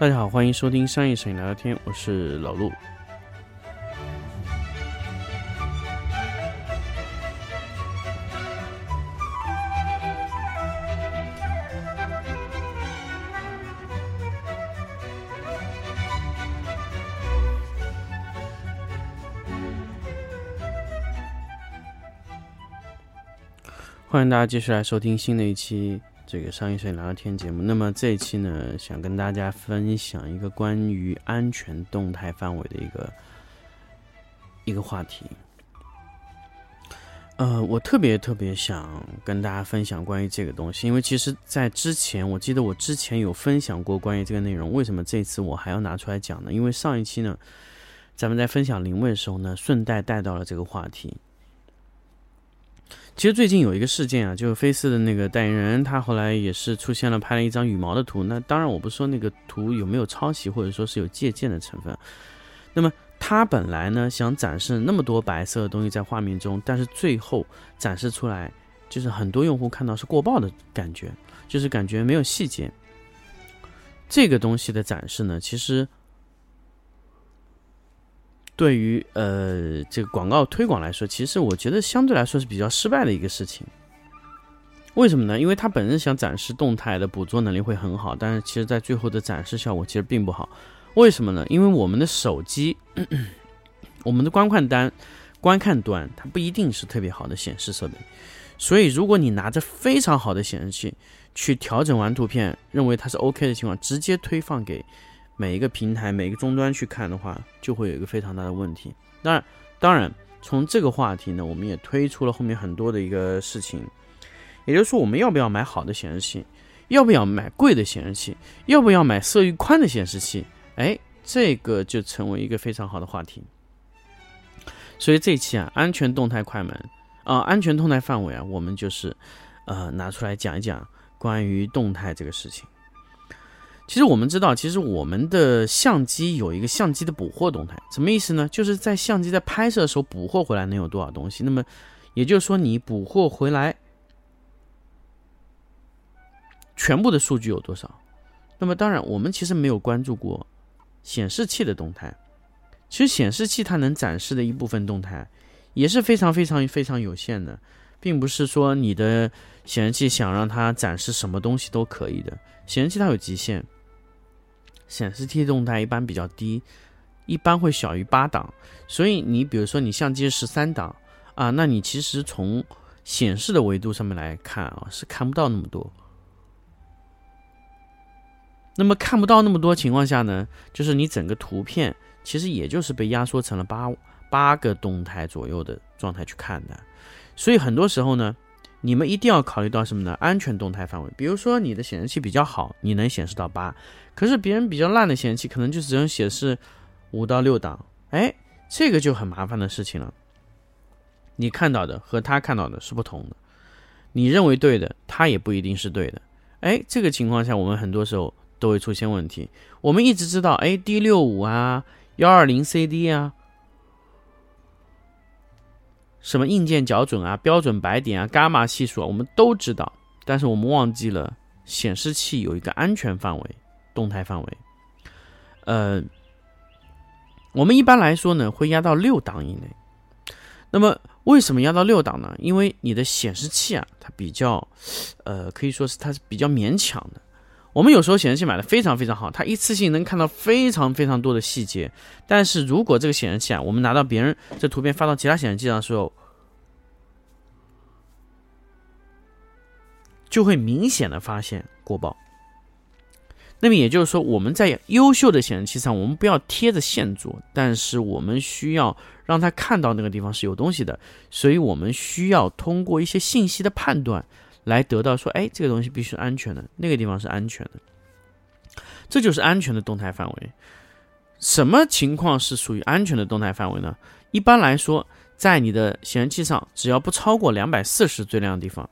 大家好，欢迎收听商业摄影聊聊天，我是老陆。欢迎大家继续来收听新的一期这个商业摄影聊聊天节目。那么这一期呢，想跟大家分享一个关于安全动态范围的一个一个话题。呃，我特别特别想跟大家分享关于这个东西，因为其实，在之前我记得我之前有分享过关于这个内容，为什么这次我还要拿出来讲呢？因为上一期呢，咱们在分享灵位的时候呢，顺带带到了这个话题。其实最近有一个事件啊，就是飞思的那个代言人，他后来也是出现了拍了一张羽毛的图。那当然，我不说那个图有没有抄袭，或者说是有借鉴的成分。那么他本来呢想展示那么多白色的东西在画面中，但是最后展示出来，就是很多用户看到是过曝的感觉，就是感觉没有细节。这个东西的展示呢，其实。对于呃这个广告推广来说，其实我觉得相对来说是比较失败的一个事情。为什么呢？因为它本身想展示动态的捕捉能力会很好，但是其实在最后的展示效果其实并不好。为什么呢？因为我们的手机，我们的观看端，观看端它不一定是特别好的显示设备，所以如果你拿着非常好的显示器去调整完图片，认为它是 OK 的情况，直接推放给。每一个平台、每一个终端去看的话，就会有一个非常大的问题。当然，当然，从这个话题呢，我们也推出了后面很多的一个事情，也就是说，我们要不要买好的显示器？要不要买贵的显示器？要不要买色域宽的显示器？哎，这个就成为一个非常好的话题。所以这期啊，安全动态快门啊，安全动态范围啊，我们就是呃拿出来讲一讲关于动态这个事情。其实我们知道，其实我们的相机有一个相机的捕获动态，什么意思呢？就是在相机在拍摄的时候捕获回来能有多少东西。那么也就是说，你捕获回来全部的数据有多少？那么当然，我们其实没有关注过显示器的动态。其实显示器它能展示的一部分动态也是非常非常非常有限的，并不是说你的显示器想让它展示什么东西都可以的。显示器它有极限。显示器动态一般比较低，一般会小于八档，所以你比如说你相机十三档啊，那你其实从显示的维度上面来看啊，是看不到那么多。那么看不到那么多情况下呢，就是你整个图片其实也就是被压缩成了八八个动态左右的状态去看的，所以很多时候呢。你们一定要考虑到什么呢？安全动态范围。比如说你的显示器比较好，你能显示到八，可是别人比较烂的显示器可能就只能显示五到六档，哎，这个就很麻烦的事情了。你看到的和他看到的是不同的，你认为对的，他也不一定是对的。哎，这个情况下我们很多时候都会出现问题。我们一直知道，哎，D 六五啊，幺二零 CD 啊。什么硬件校准啊、标准白点啊、伽马系数啊，我们都知道，但是我们忘记了显示器有一个安全范围、动态范围。呃，我们一般来说呢，会压到六档以内。那么为什么压到六档呢？因为你的显示器啊，它比较，呃，可以说是它是比较勉强的。我们有时候显示器买的非常非常好，它一次性能看到非常非常多的细节。但是如果这个显示器啊，我们拿到别人这图片发到其他显示器上的时候，就会明显的发现过曝。那么也就是说，我们在优秀的显示器上，我们不要贴着线做，但是我们需要让他看到那个地方是有东西的，所以我们需要通过一些信息的判断。来得到说，哎，这个东西必须安全的，那个地方是安全的，这就是安全的动态范围。什么情况是属于安全的动态范围呢？一般来说，在你的显示器上，只要不超过两百四十最亮的地方，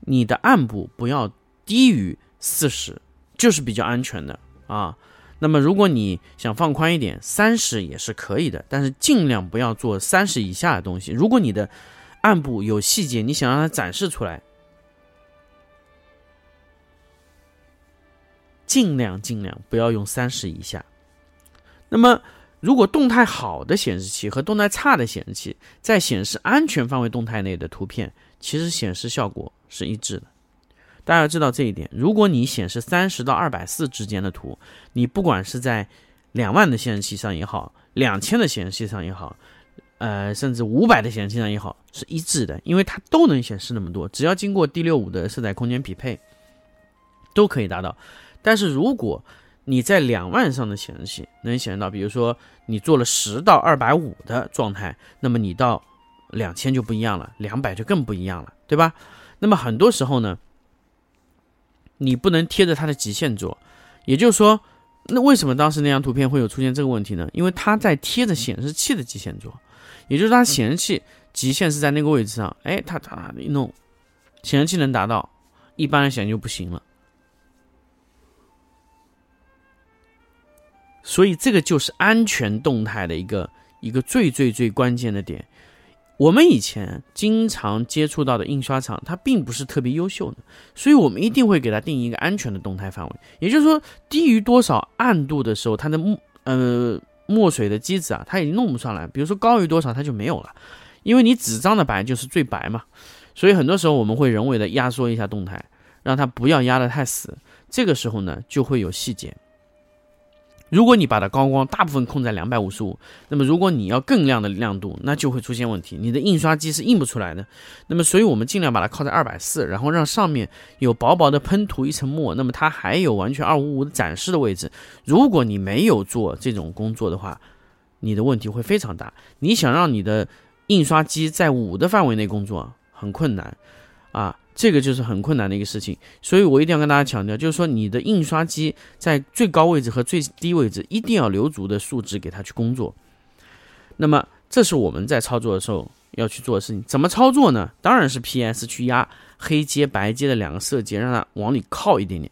你的暗部不要低于四十，就是比较安全的啊。那么，如果你想放宽一点，三十也是可以的，但是尽量不要做三十以下的东西。如果你的暗部有细节，你想让它展示出来。尽量尽量不要用三十以下。那么，如果动态好的显示器和动态差的显示器在显示安全范围动态内的图片，其实显示效果是一致的。大家要知道这一点。如果你显示三十到二百四之间的图，你不管是在两万的显示器上也好，两千的显示器上也好，呃，甚至五百的显示器上也好，是一致的，因为它都能显示那么多，只要经过 D 六五的色彩空间匹配，都可以达到。但是如果你在两万上的显示器能显示到，比如说你做了十到二百五的状态，那么你到两千就不一样了，两百就更不一样了，对吧？那么很多时候呢，你不能贴着它的极限做，也就是说，那为什么当时那张图片会有出现这个问题呢？因为它在贴着显示器的极限做，也就是它显示器极限是在那个位置上，哎，它它一弄，显示器能达到，一般的显就不行了。所以这个就是安全动态的一个一个最最最关键的点。我们以前经常接触到的印刷厂，它并不是特别优秀的，所以我们一定会给它定一个安全的动态范围。也就是说，低于多少暗度的时候，它的墨呃墨水的机子啊，它已经弄不上来。比如说高于多少，它就没有了，因为你纸张的白就是最白嘛。所以很多时候我们会人为的压缩一下动态，让它不要压得太死。这个时候呢，就会有细节。如果你把它高光大部分控在两百五十五，那么如果你要更亮的亮度，那就会出现问题，你的印刷机是印不出来的。那么，所以我们尽量把它靠在二百四，然后让上面有薄薄的喷涂一层墨，那么它还有完全二五五的展示的位置。如果你没有做这种工作的话，你的问题会非常大。你想让你的印刷机在五的范围内工作，很困难啊。这个就是很困难的一个事情，所以我一定要跟大家强调，就是说你的印刷机在最高位置和最低位置一定要留足的数值给它去工作。那么这是我们在操作的时候要去做的事情。怎么操作呢？当然是 PS 去压黑阶、白阶的两个色阶，让它往里靠一点点。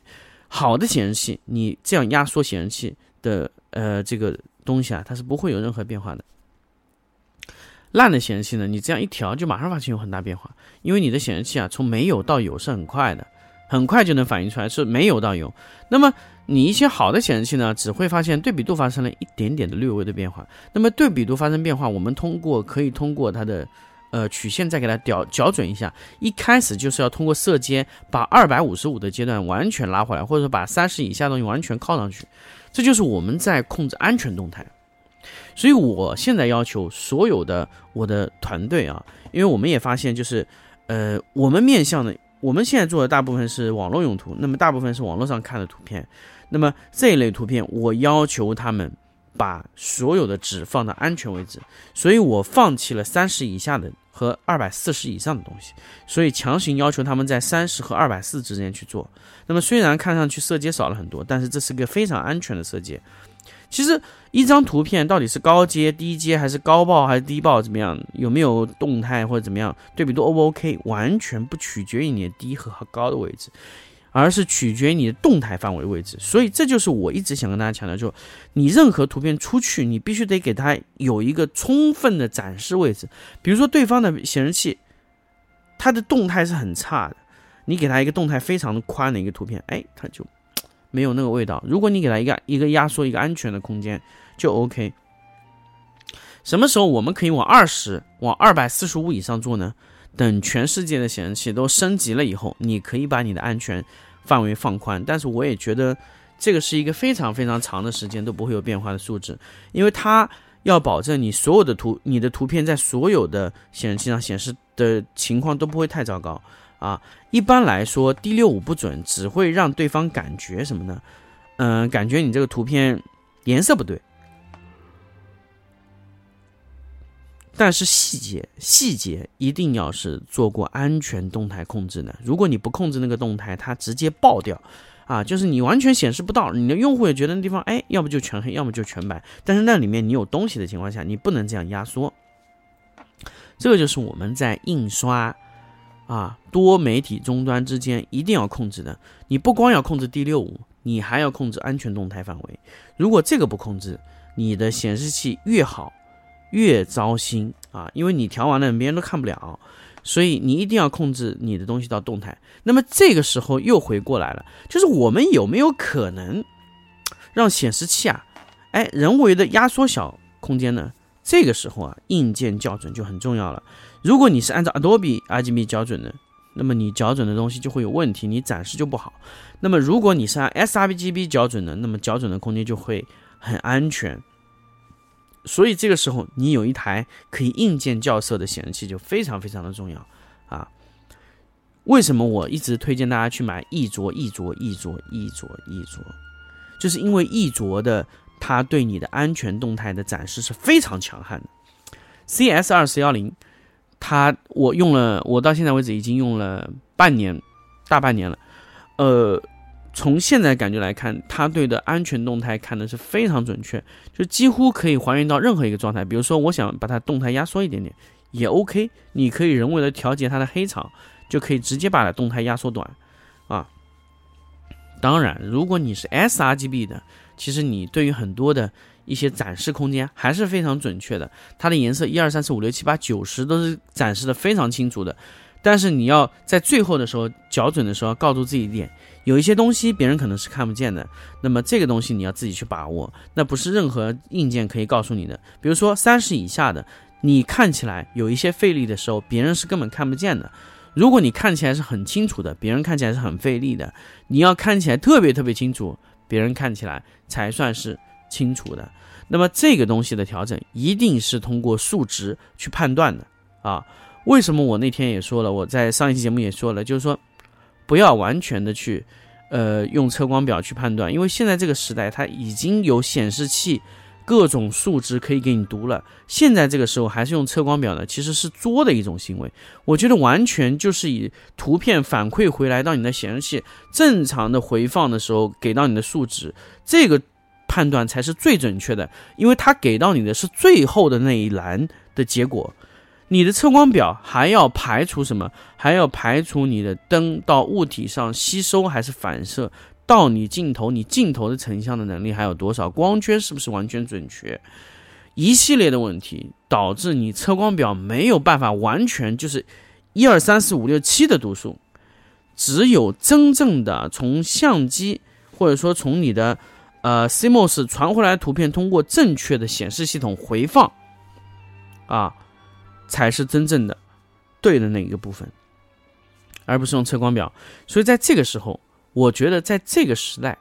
好的显示器，你这样压缩显示器的呃这个东西啊，它是不会有任何变化的。烂的显示器呢，你这样一调就马上发现有很大变化，因为你的显示器啊从没有到有是很快的，很快就能反映出来是没有到有。那么你一些好的显示器呢，只会发现对比度发生了一点点的略微的变化。那么对比度发生变化，我们通过可以通过它的呃曲线再给它调校准一下。一开始就是要通过色阶把二百五十五的阶段完全拉回来，或者说把三十以下东西完全靠上去，这就是我们在控制安全动态。所以，我现在要求所有的我的团队啊，因为我们也发现，就是，呃，我们面向的，我们现在做的大部分是网络用途，那么大部分是网络上看的图片，那么这一类图片，我要求他们把所有的纸放到安全位置，所以我放弃了三十以下的和二百四十以上的东西，所以强行要求他们在三十和二百四之间去做。那么虽然看上去色阶少了很多，但是这是个非常安全的色阶。其实一张图片到底是高阶、低阶，还是高爆还是低爆，怎么样？有没有动态或者怎么样？对比度 O 不 OK？完全不取决于你的低和高的位置，而是取决于你的动态范围位置。所以这就是我一直想跟大家强调，就你任何图片出去，你必须得给它有一个充分的展示位置。比如说对方的显示器，它的动态是很差的，你给它一个动态非常宽的一个图片，哎，它就。没有那个味道。如果你给它一个一个压缩一个安全的空间，就 OK。什么时候我们可以往二十、往二百四十五以上做呢？等全世界的显示器都升级了以后，你可以把你的安全范围放宽。但是我也觉得这个是一个非常非常长的时间都不会有变化的数值，因为它要保证你所有的图、你的图片在所有的显示器上显示的情况都不会太糟糕。啊，一般来说，D 六五不准，只会让对方感觉什么呢？嗯，感觉你这个图片颜色不对。但是细节细节一定要是做过安全动态控制的。如果你不控制那个动态，它直接爆掉，啊，就是你完全显示不到，你的用户也觉得那地方，哎，要不就全黑，要么就全白。但是那里面你有东西的情况下，你不能这样压缩。这个就是我们在印刷。啊，多媒体终端之间一定要控制的。你不光要控制 D 六五，你还要控制安全动态范围。如果这个不控制，你的显示器越好越糟心啊，因为你调完了别人都看不了。所以你一定要控制你的东西到动态。那么这个时候又回过来了，就是我们有没有可能让显示器啊，哎，人为的压缩小空间呢？这个时候啊，硬件校准就很重要了。如果你是按照 Adobe RGB 校准的，那么你校准的东西就会有问题，你展示就不好。那么如果你是按 sRGB 校准的，那么校准的空间就会很安全。所以这个时候，你有一台可以硬件校色的显示器就非常非常的重要啊！为什么我一直推荐大家去买一卓、一卓、一卓、一卓、一卓？就是因为一卓的它对你的安全动态的展示是非常强悍的。CS 二四幺零，它我用了，我到现在为止已经用了半年，大半年了，呃。从现在感觉来看，它对的安全动态看的是非常准确，就几乎可以还原到任何一个状态。比如说，我想把它动态压缩一点点，也 OK。你可以人为的调节它的黑场，就可以直接把它动态压缩短啊。当然，如果你是 sRGB 的，其实你对于很多的一些展示空间还是非常准确的。它的颜色一二三四五六七八九十都是展示的非常清楚的。但是你要在最后的时候校准的时候，告诉自己一点，有一些东西别人可能是看不见的，那么这个东西你要自己去把握，那不是任何硬件可以告诉你的。比如说三十以下的，你看起来有一些费力的时候，别人是根本看不见的。如果你看起来是很清楚的，别人看起来是很费力的，你要看起来特别特别清楚，别人看起来才算是清楚的。那么这个东西的调整一定是通过数值去判断的啊。为什么我那天也说了？我在上一期节目也说了，就是说，不要完全的去，呃，用车光表去判断，因为现在这个时代，它已经有显示器各种数值可以给你读了。现在这个时候还是用测光表呢，其实是作的一种行为。我觉得完全就是以图片反馈回来到你的显示器正常的回放的时候给到你的数值，这个判断才是最准确的，因为它给到你的是最后的那一栏的结果。你的测光表还要排除什么？还要排除你的灯到物体上吸收还是反射，到你镜头，你镜头的成像的能力还有多少？光圈是不是完全准确？一系列的问题导致你测光表没有办法完全就是一二三四五六七的读数，只有真正的从相机或者说从你的呃 CMOS 传回来的图片，通过正确的显示系统回放，啊。才是真正的对的那一个部分，而不是用测光表。所以在这个时候，我觉得在这个时代，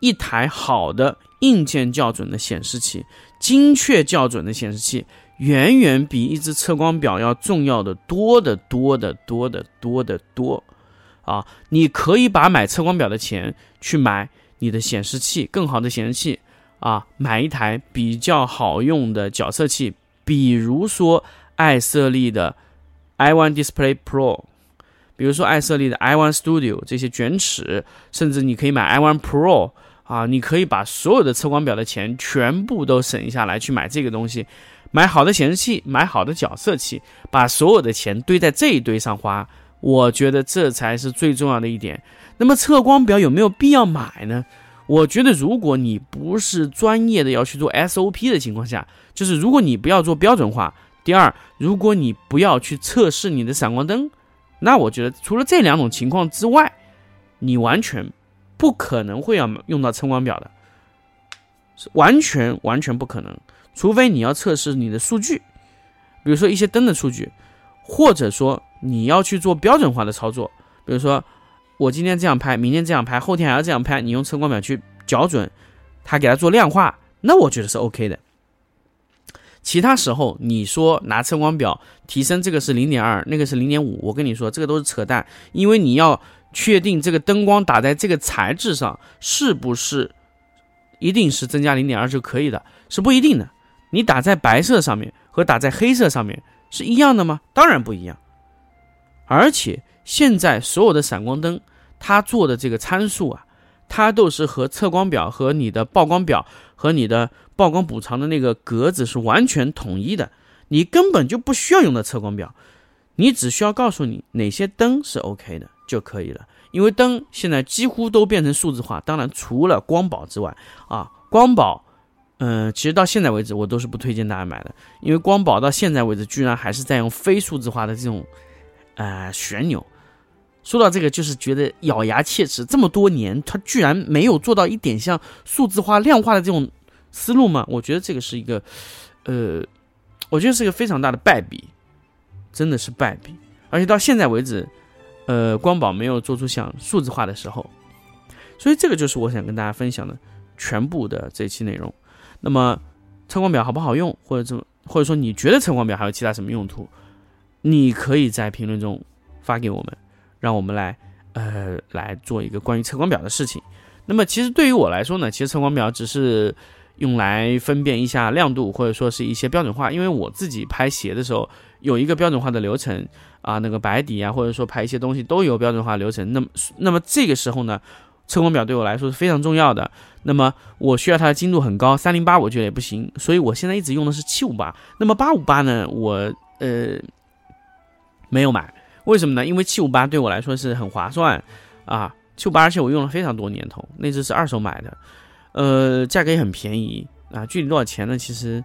一台好的硬件校准的显示器、精确校准的显示器，远远比一只测光表要重要的多得多得多得多得多。啊，你可以把买测光表的钱去买你的显示器，更好的显示器啊，买一台比较好用的角色器，比如说。爱瑟丽的 iOne Display Pro，比如说爱色丽的 iOne Studio 这些卷尺，甚至你可以买 iOne Pro 啊，你可以把所有的测光表的钱全部都省下来去买这个东西，买好的显示器，买好的角色器，把所有的钱堆在这一堆上花，我觉得这才是最重要的一点。那么测光表有没有必要买呢？我觉得如果你不是专业的要去做 SOP 的情况下，就是如果你不要做标准化。第二，如果你不要去测试你的闪光灯，那我觉得除了这两种情况之外，你完全不可能会要用到测光表的，是完全完全不可能。除非你要测试你的数据，比如说一些灯的数据，或者说你要去做标准化的操作，比如说我今天这样拍，明天这样拍，后天还要这样拍，你用测光表去校准，它给它做量化，那我觉得是 OK 的。其他时候，你说拿测光表提升这个是零点二，那个是零点五，我跟你说这个都是扯淡，因为你要确定这个灯光打在这个材质上是不是一定是增加零点二就可以的，是不一定的。你打在白色上面和打在黑色上面是一样的吗？当然不一样。而且现在所有的闪光灯，它做的这个参数啊。它都是和测光表和你的曝光表和你的曝光补偿的那个格子是完全统一的，你根本就不需要用到测光表，你只需要告诉你哪些灯是 OK 的就可以了。因为灯现在几乎都变成数字化，当然除了光宝之外啊，光宝，嗯，其实到现在为止我都是不推荐大家买的，因为光宝到现在为止居然还是在用非数字化的这种呃旋钮。说到这个，就是觉得咬牙切齿，这么多年他居然没有做到一点像数字化、量化的这种思路吗？我觉得这个是一个，呃，我觉得是一个非常大的败笔，真的是败笔。而且到现在为止，呃，光宝没有做出像数字化的时候，所以这个就是我想跟大家分享的全部的这期内容。那么测光表好不好用，或者怎么，或者说你觉得测光表还有其他什么用途，你可以在评论中发给我们。让我们来，呃，来做一个关于测光表的事情。那么，其实对于我来说呢，其实测光表只是用来分辨一下亮度，或者说是一些标准化。因为我自己拍鞋的时候有一个标准化的流程啊，那个白底啊，或者说拍一些东西都有标准化流程。那么，那么这个时候呢，测光表对我来说是非常重要的。那么，我需要它的精度很高，三零八我觉得也不行，所以我现在一直用的是七五八。那么八五八呢，我呃没有买。为什么呢？因为七五八对我来说是很划算，啊，七五八，而且我用了非常多年头，那只是二手买的，呃，价格也很便宜啊。具体多少钱呢？其实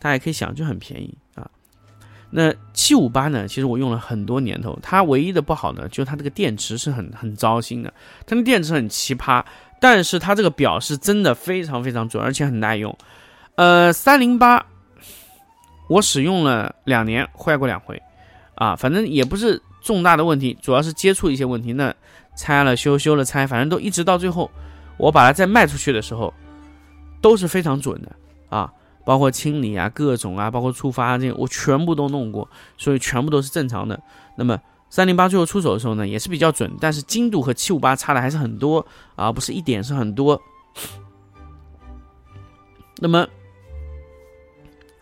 大家可以想，就很便宜啊。那七五八呢？其实我用了很多年头，它唯一的不好呢，就是它这个电池是很很糟心的，它的电池很奇葩，但是它这个表是真的非常非常准，而且很耐用。呃，三零八，我使用了两年，坏过两回。啊，反正也不是重大的问题，主要是接触一些问题。那拆了修，修了拆，反正都一直到最后，我把它再卖出去的时候，都是非常准的啊，包括清理啊，各种啊，包括触发这些，我全部都弄过，所以全部都是正常的。那么三零八最后出手的时候呢，也是比较准，但是精度和七五八差的还是很多啊，不是一点，是很多。那么。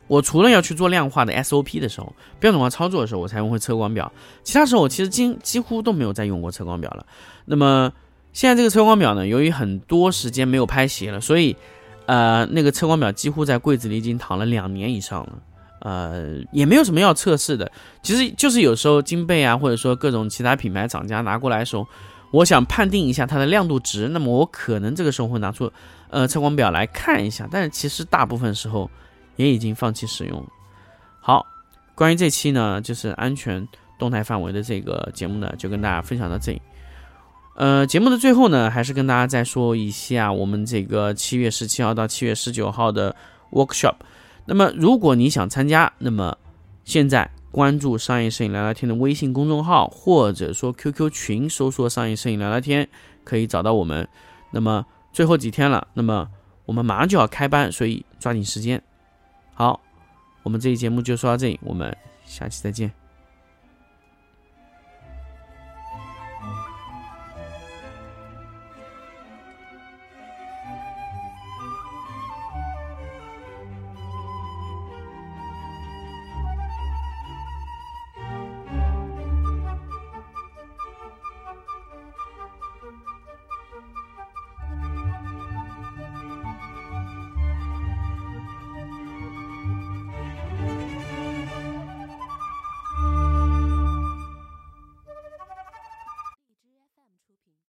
我除了要去做量化的 SOP 的时候，标准化操作的时候，我才用会测光表。其他时候我其实几几乎都没有再用过测光表了。那么现在这个测光表呢，由于很多时间没有拍鞋了，所以呃，那个测光表几乎在柜子里已经躺了两年以上了。呃，也没有什么要测试的，其实就是有时候金贝啊，或者说各种其他品牌厂家拿过来的时候，我想判定一下它的亮度值，那么我可能这个时候会拿出呃测光表来看一下。但是其实大部分时候。也已经放弃使用。好，关于这期呢，就是安全动态范围的这个节目呢，就跟大家分享到这里。呃，节目的最后呢，还是跟大家再说一下我们这个七月十七号到七月十九号的 workshop。那么，如果你想参加，那么现在关注“商业摄影聊聊天”的微信公众号，或者说 QQ 群，搜索“商业摄影聊聊天”，可以找到我们。那么最后几天了，那么我们马上就要开班，所以抓紧时间。好，我们这期节目就说到这里，我们下期再见。